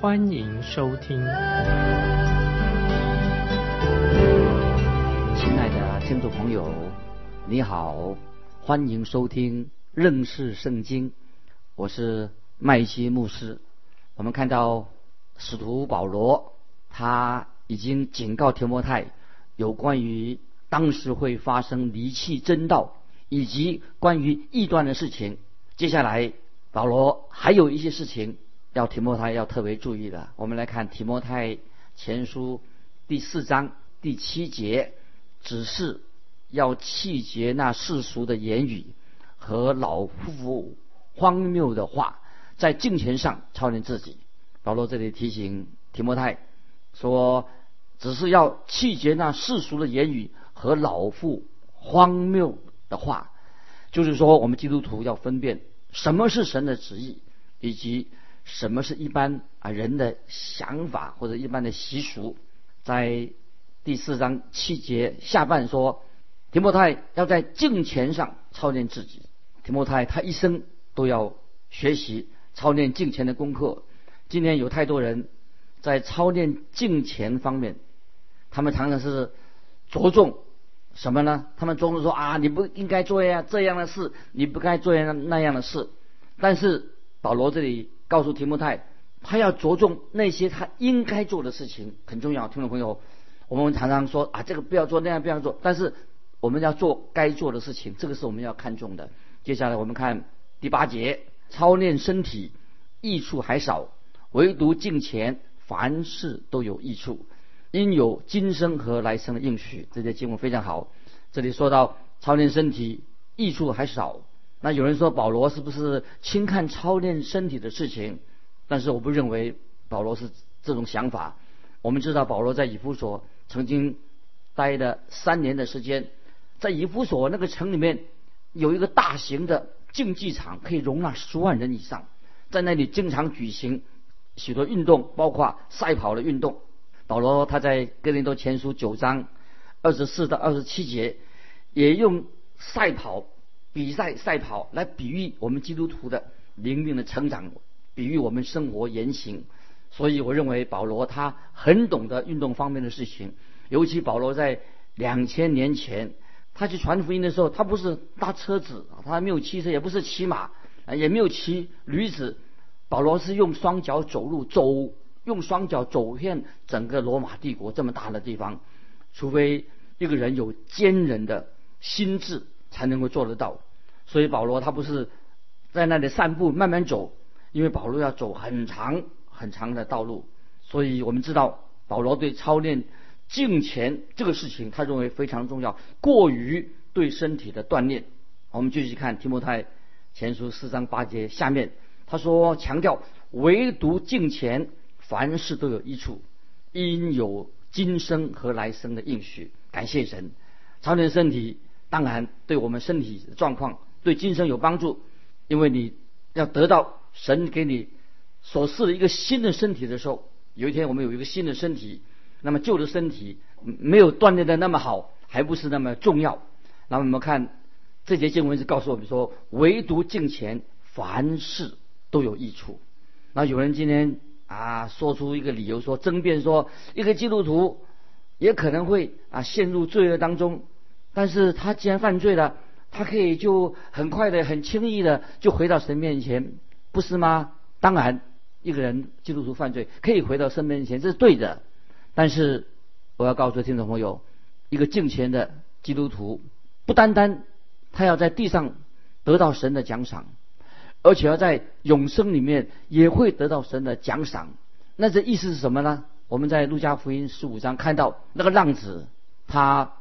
欢迎收听。亲爱的听众朋友，你好，欢迎收听认识圣经。我是麦基牧师。我们看到使徒保罗，他已经警告提摩太有关于当时会发生离弃真道以及关于异端的事情。接下来，保罗还有一些事情要提摩太要特别注意的。我们来看提摩太前书第四章第七节，只是要弃绝那世俗的言语和老夫妇。荒谬的话，在敬虔上操练自己。保罗这里提醒提摩太说，只是要弃绝那世俗的言语和老妇荒谬的话，就是说，我们基督徒要分辨什么是神的旨意，以及什么是一般啊人的想法或者一般的习俗。在第四章七节下半说，提摩太要在敬虔上操练自己。提摩太他一生。都要学习操练敬虔的功课。今天有太多人在操练敬虔方面，他们常常是着重什么呢？他们着重说啊，你不应该做呀这样的事，你不该做那那样的事。但是保罗这里告诉提摩太，他要着重那些他应该做的事情，很重要。听众朋友，我们常常说啊，这个不要做，那样不要做。但是我们要做该做的事情，这个是我们要看重的。接下来我们看。第八节，操练身体益处还少，唯独敬虔，凡事都有益处，因有今生和来生的应许。这些经文非常好。这里说到操练身体益处还少，那有人说保罗是不是轻看操练身体的事情？但是我不认为保罗是这种想法。我们知道保罗在以弗所曾经待了三年的时间，在以弗所那个城里面有一个大型的。竞技场可以容纳十万人以上，在那里经常举行许多运动，包括赛跑的运动。保罗他在哥林多前书九章二十四到二十七节，也用赛跑比赛赛跑来比喻我们基督徒的灵命的成长，比喻我们生活言行。所以我认为保罗他很懂得运动方面的事情，尤其保罗在两千年前。他去传福音的时候，他不是搭车子，他没有汽车，也不是骑马，也没有骑驴子。保罗是用双脚走路，走用双脚走遍整个罗马帝国这么大的地方。除非一个人有坚韧的心智，才能够做得到。所以保罗他不是在那里散步慢慢走，因为保罗要走很长很长的道路。所以我们知道保罗对操练。敬虔这个事情，他认为非常重要，过于对身体的锻炼。我们继续看提摩太前书四章八节下面，他说强调唯独敬虔，凡事都有益处，因有今生和来生的应许。感谢神，操练身体当然对我们身体状况对精神有帮助，因为你要得到神给你所赐的一个新的身体的时候，有一天我们有一个新的身体。那么旧的身体没有锻炼的那么好，还不是那么重要。那么我们看这节经文是告诉我们说，唯独敬虔，凡事都有益处。那有人今天啊说出一个理由，说争辩说，一个基督徒也可能会啊陷入罪恶当中，但是他既然犯罪了，他可以就很快的、很轻易的就回到神面前，不是吗？当然，一个人基督徒犯罪可以回到神面前，这是对的。但是，我要告诉听众朋友，一个敬虔的基督徒，不单单他要在地上得到神的奖赏，而且要在永生里面也会得到神的奖赏。那这意思是什么呢？我们在路加福音十五章看到那个浪子，他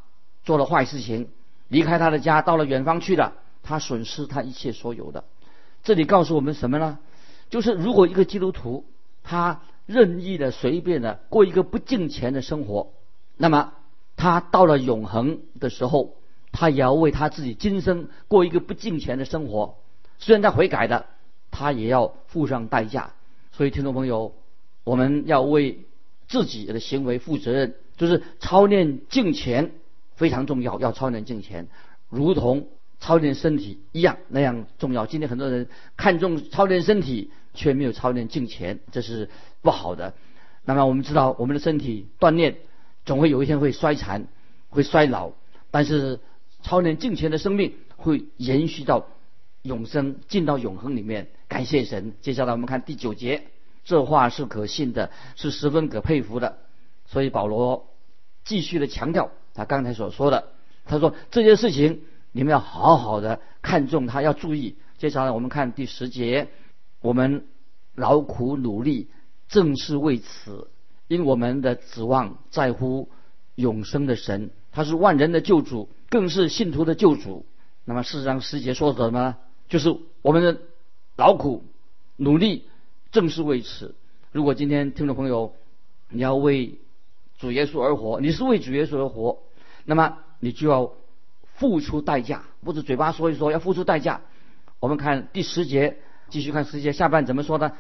做了坏事情，离开他的家，到了远方去了，他损失他一切所有的。这里告诉我们什么呢？就是如果一个基督徒他任意的、随便的过一个不敬虔的生活，那么他到了永恒的时候，他也要为他自己今生过一个不敬虔的生活。虽然他悔改的，他也要付上代价。所以，听众朋友，我们要为自己的行为负责任，就是操练敬虔非常重要，要操练敬虔，如同操练身体一样那样重要。今天很多人看重操练身体，却没有操练敬虔，这是不好的。那么我们知道，我们的身体锻炼总会有一天会衰残、会衰老，但是操练敬虔的生命会延续到永生，进到永恒里面。感谢神。接下来我们看第九节，这话是可信的，是十分可佩服的。所以保罗继续的强调他刚才所说的，他说这些事情你们要好好的看重，他要注意。接下来我们看第十节，我们劳苦努力，正是为此，因我们的指望在乎永生的神，他是万人的救主，更是信徒的救主。那么事实上十节说什么呢？就是我们的。劳苦努力，正是为此。如果今天听众朋友你要为主耶稣而活，你是为主耶稣而活，那么你就要付出代价，不是嘴巴说一说，要付出代价。我们看第十节，继续看十节下半怎么说呢？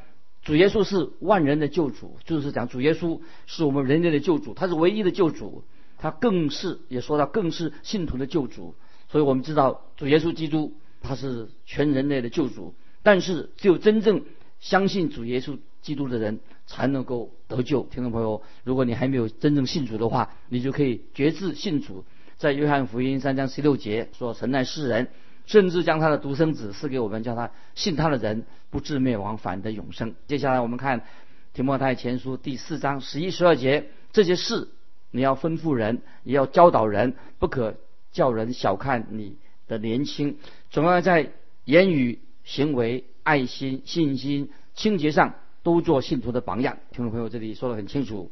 主耶稣是万人的救主，就是讲主耶稣是我们人类的救主，他是唯一的救主，他更是也说到更是信徒的救主。所以我们知道主耶稣基督他是全人类的救主。但是，只有真正相信主耶稣基督的人才能够得救。听众朋友，如果你还没有真正信主的话，你就可以决志信主。在约翰福音三章十六节说：“神爱世人，甚至将他的独生子赐给我们，叫他信他的人不至灭亡，反得永生。”接下来我们看提摩太前书第四章十一、十二节，这些事你要吩咐人，也要教导人，不可叫人小看你的年轻，总要在言语。行为、爱心、信心、清洁上都做信徒的榜样。听众朋友，这里说的很清楚，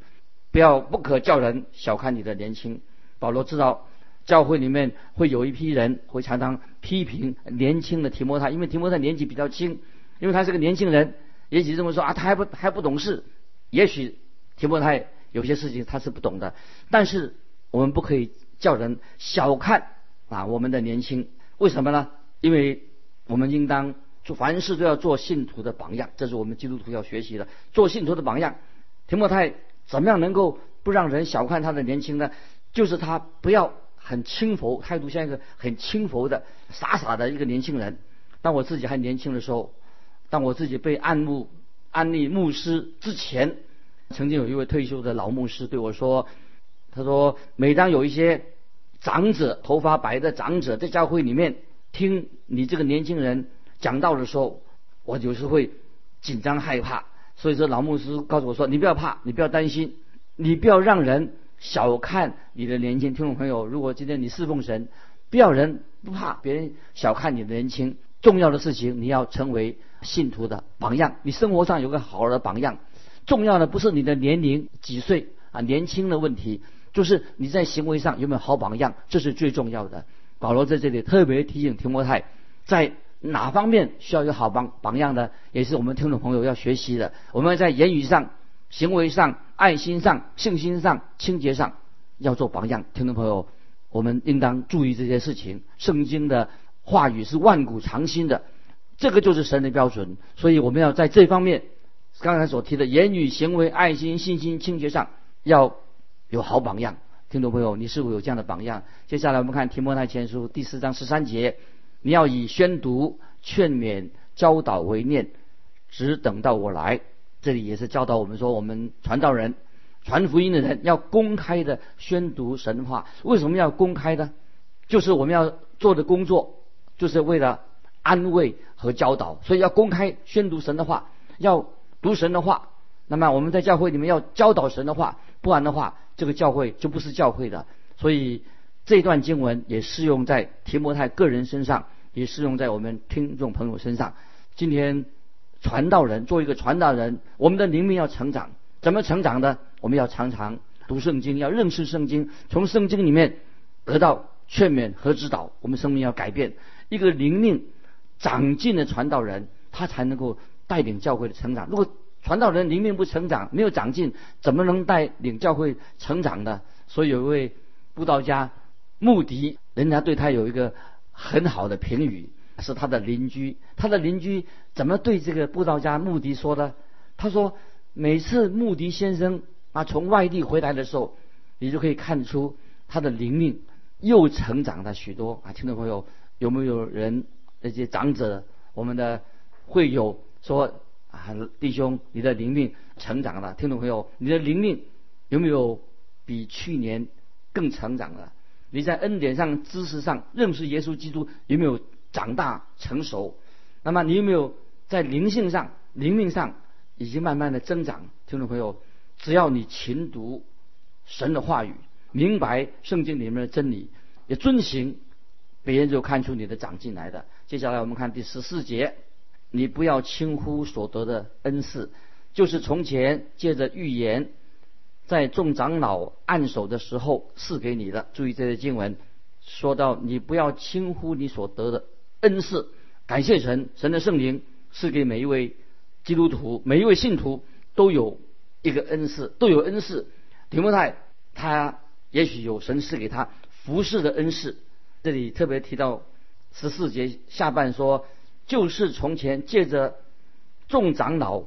不要不可叫人小看你的年轻。保罗知道教会里面会有一批人会常常批评年轻的提摩太，因为提摩太年纪比较轻，因为他是个年轻人，也许这么说啊，他还不还不懂事。也许提摩太有些事情他是不懂的，但是我们不可以叫人小看啊我们的年轻。为什么呢？因为我们应当。做凡事都要做信徒的榜样，这是我们基督徒要学习的。做信徒的榜样，提摩太怎么样能够不让人小看他的年轻呢？就是他不要很轻浮，态度像一个很轻浮的、傻傻的一个年轻人。当我自己还年轻的时候，当我自己被安牧、安利牧师之前，曾经有一位退休的老牧师对我说：“他说，每当有一些长者、头发白的长者在教会里面听你这个年轻人。”讲到的时候，我有时会紧张害怕，所以说老牧师告诉我说：“你不要怕，你不要担心，你不要让人小看你的年轻。”听众朋友，如果今天你侍奉神，不要人不怕别人小看你的年轻，重要的事情你要成为信徒的榜样，你生活上有个好的榜样。重要的不是你的年龄几岁啊，年轻的问题，就是你在行为上有没有好榜样，这是最重要的。保罗在这里特别提醒提摩太，在哪方面需要一个好榜榜样的，也是我们听众朋友要学习的。我们在言语上、行为上、爱心上、信心上、清洁上要做榜样。听众朋友，我们应当注意这些事情。圣经的话语是万古长新的，这个就是神的标准。所以我们要在这方面，刚才所提的言语、行为、爱心、信心、清洁上要有好榜样。听众朋友，你是否有这样的榜样？接下来我们看提摩太前书第四章十三节。你要以宣读、劝勉、教导为念，只等到我来。这里也是教导我们说，我们传道人、传福音的人要公开的宣读神话。为什么要公开呢？就是我们要做的工作，就是为了安慰和教导，所以要公开宣读神的话，要读神的话。那么我们在教会里面要教导神的话，不然的话，这个教会就不是教会的。所以。这段经文也适用在提摩太个人身上，也适用在我们听众朋友身上。今天传道人做一个传道人，我们的灵命要成长，怎么成长呢？我们要常常读圣经，要认识圣经，从圣经里面得到劝勉和指导。我们生命要改变，一个灵命长进的传道人，他才能够带领教会的成长。如果传道人灵命不成长，没有长进，怎么能带领教会成长呢？所以有一位布道家穆迪，人家对他有一个很好的评语，是他的邻居。他的邻居怎么对这个布道家穆迪说的？他说，每次穆迪先生啊从外地回来的时候，你就可以看出他的灵命又成长了许多啊！听众朋友，有没有人那些长者，我们的会友说？啊，弟兄，你的灵命成长了。听众朋友，你的灵命有没有比去年更成长了？你在恩典上、知识上认识耶稣基督有没有长大成熟？那么你有没有在灵性上、灵命上已经慢慢的增长？听众朋友，只要你勤读神的话语，明白圣经里面的真理，也遵行，别人就看出你的长进来的。接下来我们看第十四节。你不要轻忽所得的恩赐，就是从前借着预言，在众长老按手的时候赐给你的。注意这些经文，说到你不要轻忽你所得的恩赐，感谢神，神的圣灵赐给每一位基督徒、每一位信徒都有一个恩赐，都有恩赐。提摩太他也许有神赐给他服侍的恩赐。这里特别提到十四节下半说。就是从前借着众长老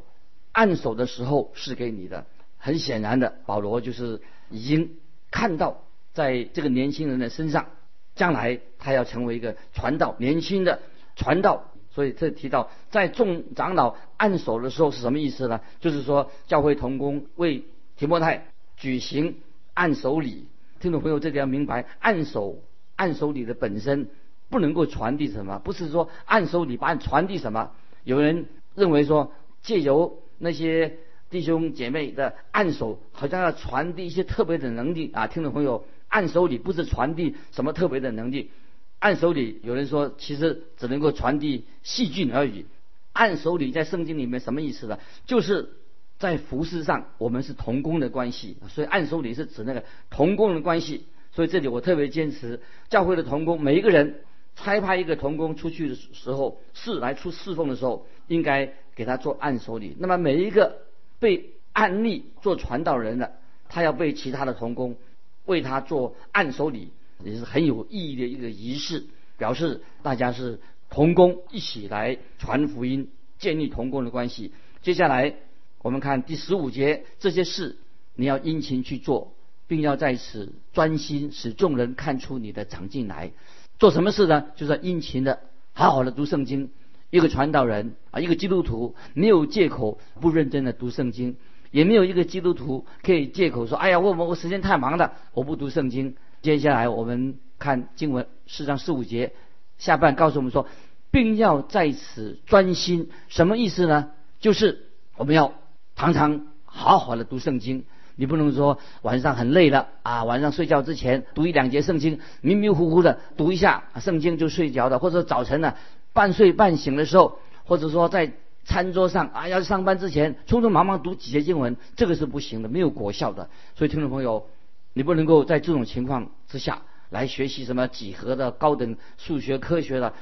按手的时候赐给你的。很显然的，保罗就是已经看到在这个年轻人的身上，将来他要成为一个传道，年轻的传道。所以这提到在众长老按手的时候是什么意思呢？就是说教会同工为提摩太举行按手礼。听众朋友，这里要明白按手按手礼的本身。不能够传递什么，不是说按手礼把传递什么。有人认为说借由那些弟兄姐妹的按手，好像要传递一些特别的能力啊。听众朋友，按手礼不是传递什么特别的能力，按手礼有人说其实只能够传递细菌而已。按手礼在圣经里面什么意思呢？就是在服饰上我们是同工的关系，所以按手礼是指那个同工的关系。所以这里我特别坚持教会的同工每一个人。差派一个童工出去的时候，是来出侍奉的时候，应该给他做按手礼。那么每一个被按例做传道人的，他要被其他的童工为他做按手礼，也是很有意义的一个仪式，表示大家是同工一起来传福音，建立同工的关系。接下来我们看第十五节，这些事你要殷勤去做，并要在此专心，使众人看出你的长进来。做什么事呢？就是殷勤的、好好的读圣经。一个传道人啊，一个基督徒没有借口不认真的读圣经，也没有一个基督徒可以借口说：“哎呀，我我我时间太忙了，我不读圣经。”接下来我们看经文四章四五节下半告诉我们说，并要在此专心。什么意思呢？就是我们要常常好好的读圣经。你不能说晚上很累了啊，晚上睡觉之前读一两节圣经，迷迷糊糊的读一下圣经就睡着了，或者早晨呢半睡半醒的时候，或者说在餐桌上啊要上班之前匆匆忙忙读几节经文，这个是不行的，没有果效的。所以听众朋友，你不能够在这种情况之下来学习什么几何的高等数学科学的，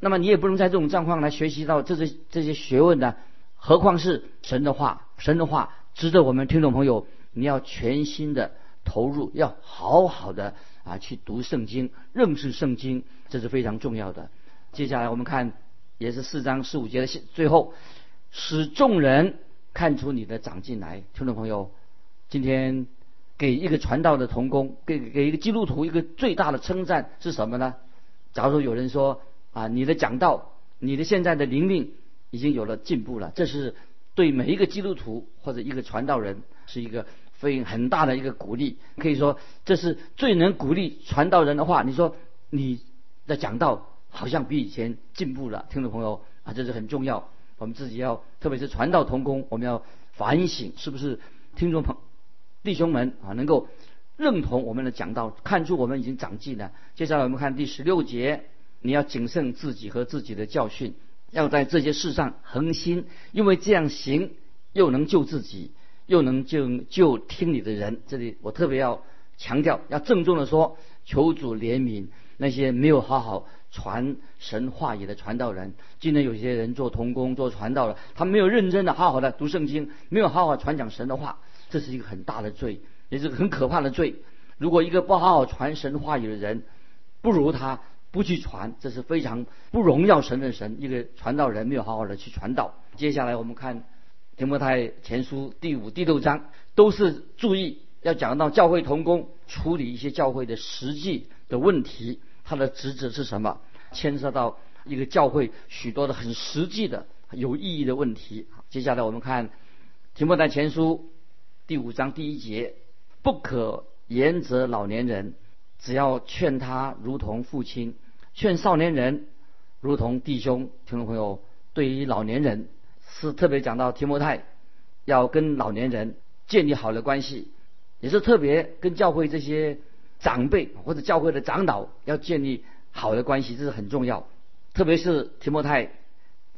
那么你也不能在这种状况来学习到这些这些学问呢？何况是神的话，神的话值得我们听众朋友。你要全心的投入，要好好的啊去读圣经，认识圣经，这是非常重要的。接下来我们看，也是四章十五节的最后，使众人看出你的长进来。听众朋友，今天给一个传道的童工，给给一个基督徒一个最大的称赞是什么呢？假如说有人说啊，你的讲道，你的现在的灵命已经有了进步了，这是对每一个基督徒或者一个传道人是一个。非很大的一个鼓励，可以说这是最能鼓励传道人的话。你说你的讲道好像比以前进步了，听众朋友啊，这是很重要。我们自己要，特别是传道同工，我们要反省是不是听众朋弟兄们啊，能够认同我们的讲道，看出我们已经长进了。接下来我们看第十六节，你要谨慎自己和自己的教训，要在这些事上恒心，因为这样行又能救自己。又能救救听你的人，这里我特别要强调，要郑重的说，求主怜悯那些没有好好传神话语的传道人。今天有些人做童工、做传道了，他没有认真的、好好的读圣经，没有好好传讲神的话，这是一个很大的罪，也是很可怕的罪。如果一个不好好传神话语的人，不如他不去传，这是非常不荣耀神的神。一个传道人没有好好的去传道。接下来我们看提摩太前书第五、第六章，都是注意要讲到教会同工处理一些教会的实际的问题，他的职责是什么，牵涉到一个教会许多的很实际的有意义的问题。接下来我们看提摩太前书第五章第一节，不可言责老年人。只要劝他如同父亲，劝少年人如同弟兄。听众朋友，对于老年人是特别讲到提摩太要跟老年人建立好的关系，也是特别跟教会这些长辈或者教会的长老要建立好的关系，这是很重要。特别是提摩太，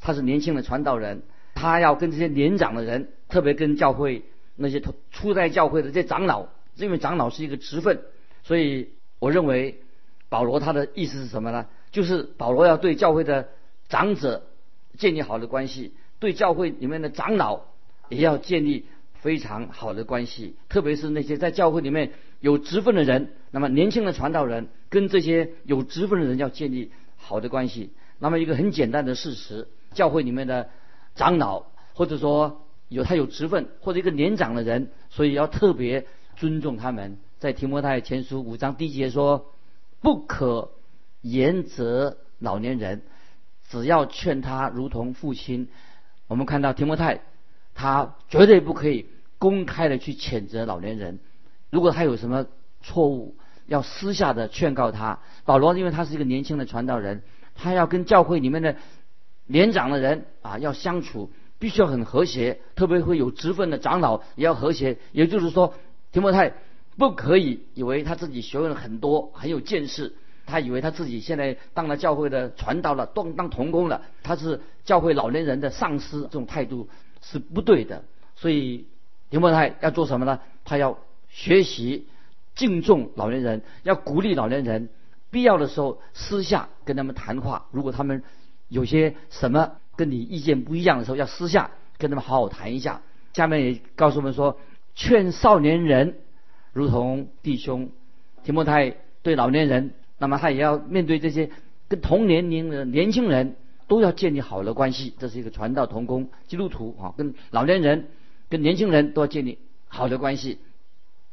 他是年轻的传道人，他要跟这些年长的人，特别跟教会那些初代教会的这些长老，因为长老是一个职分，所以。我认为保罗他的意思是什么呢？就是保罗要对教会的长者建立好的关系，对教会里面的长老也要建立非常好的关系，特别是那些在教会里面有职分的人。那么年轻的传道人跟这些有职分的人要建立好的关系。那么一个很简单的事实，教会里面的长老或者说有他有职分或者一个年长的人，所以要特别尊重他们。在提摩太前书五章第一节说：“不可严责老年人，只要劝他如同父亲。”我们看到提摩太，他绝对不可以公开的去谴责老年人。如果他有什么错误，要私下的劝告他。保罗因为他是一个年轻的传道人，他要跟教会里面的年长的人啊要相处，必须要很和谐。特别会有职分的长老也要和谐。也就是说，提摩太。不可以以为他自己学问很多，很有见识。他以为他自己现在当了教会的传道了，当当童工了，他是教会老年人的上司，这种态度是不对的。所以提摩太要做什么呢？他要学习敬重老年人，要鼓励老年人，必要的时候私下跟他们谈话。如果他们有些什么跟你意见不一样的时候，要私下跟他们好好谈一下。下面也告诉我们说，劝少年人。如同弟兄提摩太对老年人，那么他也要面对这些跟同年龄的年轻人，都要建立好的关系。这是一个传道同工基督徒啊，跟老年人、跟年轻人都要建立好的关系。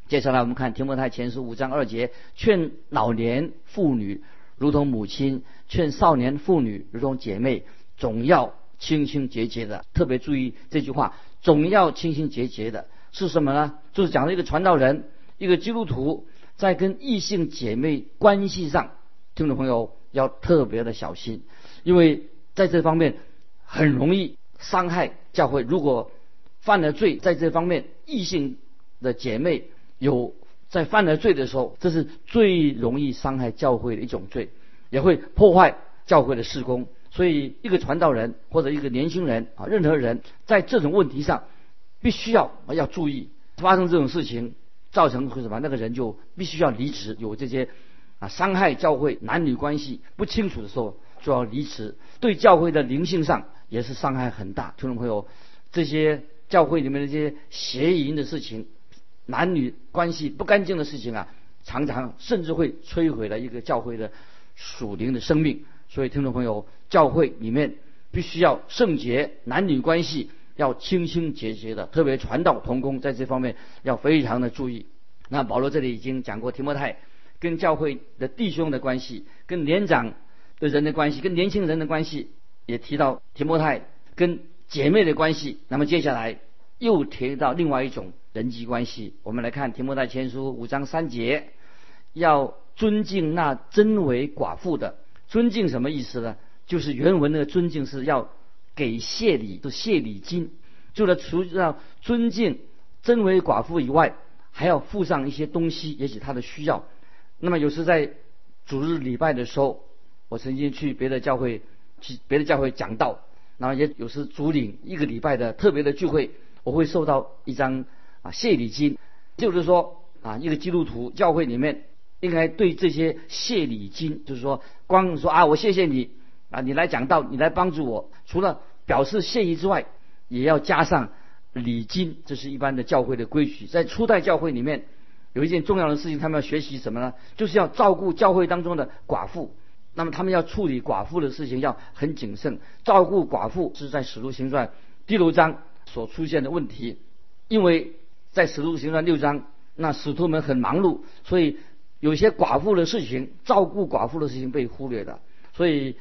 接下来我们看提摩太前书五章二节，劝老年妇女如同母亲，劝少年妇女如同姐妹，总要清清洁洁的。特别注意这句话，总要清清洁洁的，是什么呢？就是讲了一个传道人。一个基督徒在跟异性姐妹关系上，听众朋友要特别的小心，因为在这方面很容易伤害教会。如果犯了罪，在这方面异性的姐妹有在犯了罪的时候，这是最容易伤害教会的一种罪，也会破坏教会的事工。所以，一个传道人或者一个年轻人啊，任何人在这种问题上，必须要要注意发生这种事情。造成会什么？那个人就必须要离职。有这些啊伤害教会男女关系不清楚的时候，就要离职。对教会的灵性上也是伤害很大。听众朋友，这些教会里面的。这些邪淫的。事情、男女关系不干净的。事情啊，常常甚至会摧毁了一个教会的。属灵的。生命。所以，听众朋友，教会里面必须要圣洁，男女关系。要清清洁洁的，特别传道同工在这方面要非常的。注意。那保罗这里已经讲过提摩太跟教会的。弟兄的。关系，跟年长对人的关系，跟年轻人的关系，也提到提摩太跟姐妹的关系。那么接下来又提到另外一种人际关系。我们来看提摩太前书五章三节，要尊敬那真为寡妇的。尊敬什么意思呢？就是原文的尊敬是要。给谢礼的谢礼金，就了除了尊敬真为寡妇以外，还要附上一些东西，也许他的需要。那么有时在主日礼拜的时候，我曾经去别的教会，去别的教会讲道，然后也有时主领一个礼拜的特别的聚会，我会收到一张啊谢礼金，就是说啊一个基督徒教会里面应该对这些谢礼金，就是说光说啊，我谢谢你啊，你来讲道，你来帮助我，除了表示谢意之外，也要加上礼金，这是一般的教会的规矩。在初代教会里面，有一件重要的事情，他们要学习什么呢？就是要照顾教会当中的寡妇。那么他们要处理寡妇的事情要很谨慎，照顾寡妇是在使徒行传第六章所出现的问题，因为在使徒行传六章，那使徒们很忙碌，所以有些寡妇的事情，照顾寡妇的事情被忽略了，所以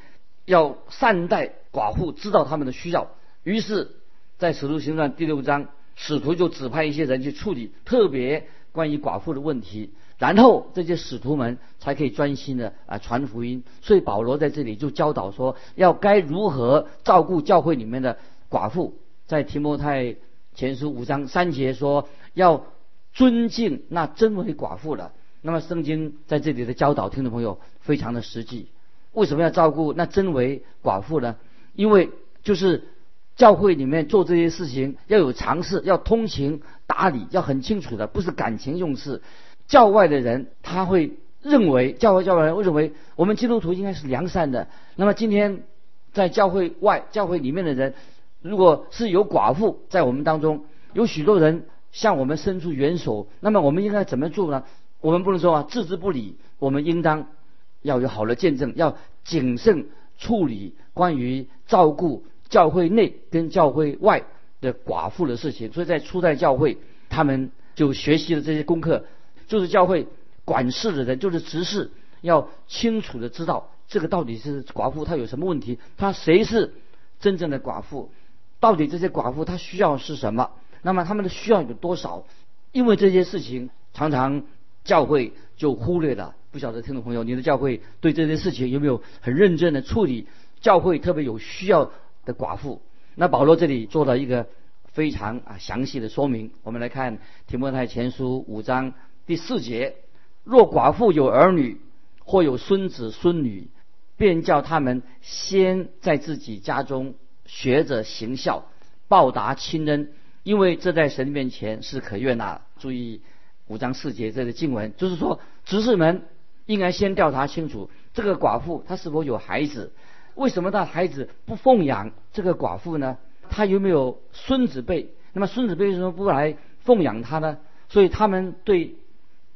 要善待寡妇，知道他们的需要。于是，在使徒行传第六章，使徒就指派一些人去处理特别关于寡妇的问题。然后这些使徒们才可以专心的啊传福音，所以保罗在这里就教导说，要该如何照顾教会里面的寡妇。在提摩太前书五章三节说，要尊敬那真为寡妇的。那么圣经在这里的教导，听众朋友非常的实际。为什么要照顾那真为寡妇呢？因为就是教会里面做这些事情要有常识，要通情达理，要很清楚的，不是感情用事。教外的人他会认为，教外教外人会认为我们基督徒应该是良善的。那么今天在教会外、教会里面的人，如果是有寡妇在我们当中，有许多人向我们伸出援手，那么我们应该怎么做呢？我们不能说啊置之不理，我们应当要有好的见证，要谨慎处理关于照顾教会内跟教会外的寡妇的事情。所以在初代教会，他们就学习了这些功课。就是教会管事的人，就是执事，要清楚的知道这个到底是寡妇她有什么问题，她谁是真正的寡妇，到底这些寡妇她需要是什么，那么他们的需要有多少？因为这些事情常常教会就忽略了。不晓得听众朋友，你的教会对这些事情有没有很认真的处理？教会特别有需要的寡妇，那保罗这里做了一个非常啊详细的说明。我们来看提摩太前书五章。第四节，若寡妇有儿女或有孙子孙女，便叫他们先在自己家中学着行孝，报答亲恩，因为这在神面前是可悦纳。注意五章四节这个经文，就是说执事们应该先调查清楚这个寡妇她是否有孩子，为什么她孩子不奉养这个寡妇呢？她有没有孙子辈？那么孙子辈为什么不来奉养她呢？所以他们对。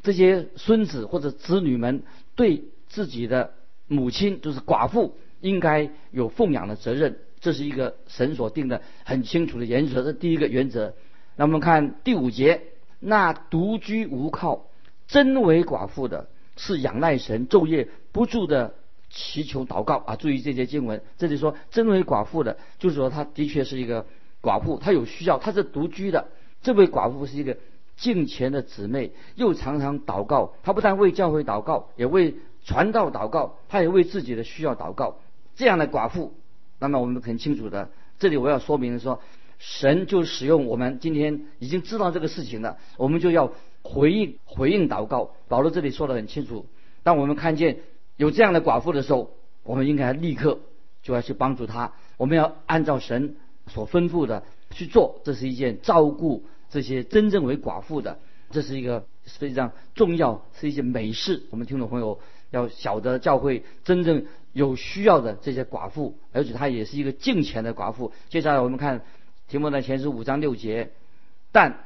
这些孙子或者子女们对自己的母亲，就是寡妇，应该有奉养的责任，这是一个神所定的很清楚的原则。这第一个原则。那我们看第五节，那独居无靠、真为寡妇的，是仰赖神，昼夜不住的祈求祷告啊！注意这些经文，这里说真为寡妇的，就是说她的确是一个寡妇，她有需要，她是独居的。这位寡妇是一个。近前的姊妹又常常祷告，她不但为教会祷告，也为传道祷告，她也为自己的需要祷告。这样的寡妇，那么我们很清楚的，这里我要说明说，神就使用我们今天已经知道这个事情了，我们就要回应回应祷告。保罗这里说的很清楚，当我们看见有这样的寡妇的时候，我们应该立刻就要去帮助她，我们要按照神所吩咐的去做，这是一件照顾。这些真正为寡妇的，这是一个非常重要，是一件美事。我们听众朋友要晓得，教会真正有需要的这些寡妇，而且她也是一个敬虔的寡妇。接下来我们看题目的前十五章六节，但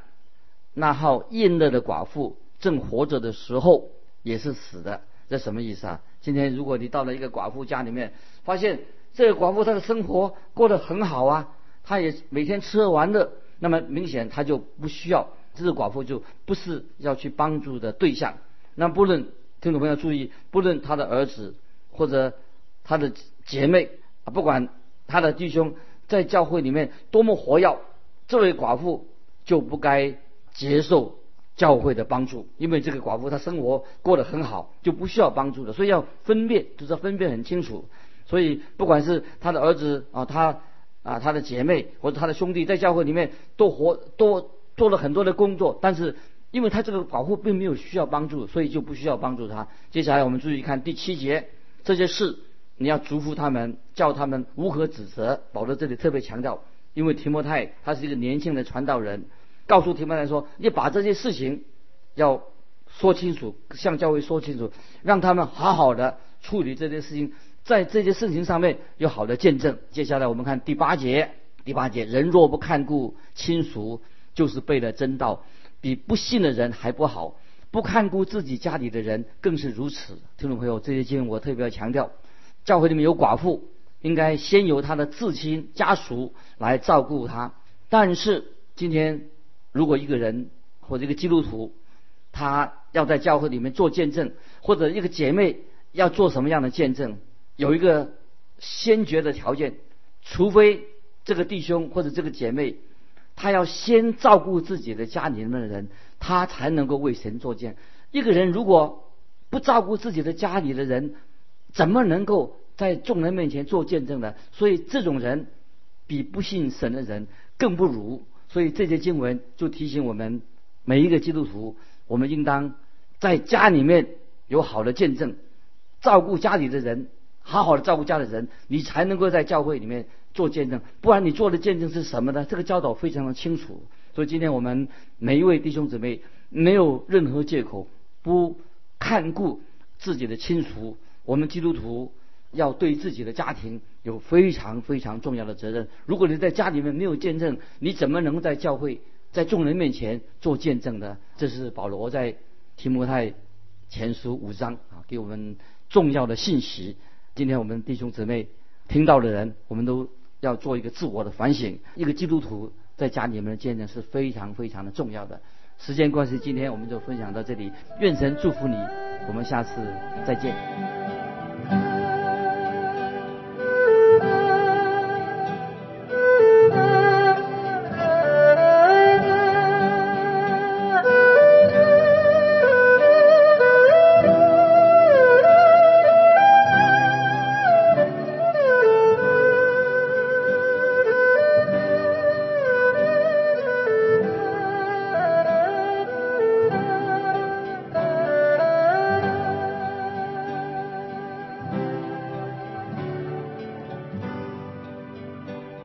那号厌乐的寡妇正活着的时候也是死的，这什么意思啊？今天如果你到了一个寡妇家里面，发现这个寡妇她的生活过得很好啊，她也每天吃喝玩乐。那么明显，他就不需要这个寡妇，就不是要去帮助的对象。那不论听众朋友注意，不论他的儿子或者他的姐妹啊，不管他的弟兄在教会里面多么活跃，这位寡妇就不该接受教会的帮助，因为这个寡妇她生活过得很好，就不需要帮助的。所以要分辨，就是要分辨很清楚。所以不管是他的儿子啊，他。啊，他的姐妹或者他的兄弟在教会里面都活都做了很多的工作，但是因为他这个保护并没有需要帮助，所以就不需要帮助他。接下来我们注意看第七节，这些事你要嘱咐他们，叫他们无可指责。保罗这里特别强调，因为提摩太他是一个年轻的传道人，告诉提摩太说，你把这些事情要说清楚，向教会说清楚，让他们好好的处理这件事情，在这些事情上面有好的见证。接下来我们看第八节，第八节，人若不看顾亲属，就是背了真道，比不信的人还不好。不看顾自己家里的人更是如此。听众朋友，这些经文我特别要强调，教会里面有寡妇，应该先由他的至亲家属来照顾他。但是今天，如果一个人或者一个基督徒，他要在教会里面做见证，或者一个姐妹要做什么样的见证，有一个先决的条件，除非这个弟兄或者这个姐妹，他要先照顾自己的家里面的人。他才能够为神作证。一个人如果不照顾自己的家里的人，怎么能够在众人面前做见证呢？所以这种人比不信神的人更不如。所以这些经文就提醒我们每一个基督徒，我们应当在家里面有好的见证，照顾家里的人，好好的照顾家里人，你才能够在教会里面做见证。不然你做的见证是什么呢？这个教导非常的清楚。所以今天我们每一位弟兄姊妹没有任何借口不看顾自己的亲属。我们基督徒要对自己的家庭有非常非常重要的责任。如果你在家里面没有见证，你怎么能在教会在众人面前做见证呢？这是保罗在提摩太前书五章啊给我们重要的信息。今天我们弟兄姊妹听到的人，我们都要做一个自我的反省。一个基督徒。在家里面的见证是非常非常的重要的。时间关系，今天我们就分享到这里。愿神祝福你，我们下次再见。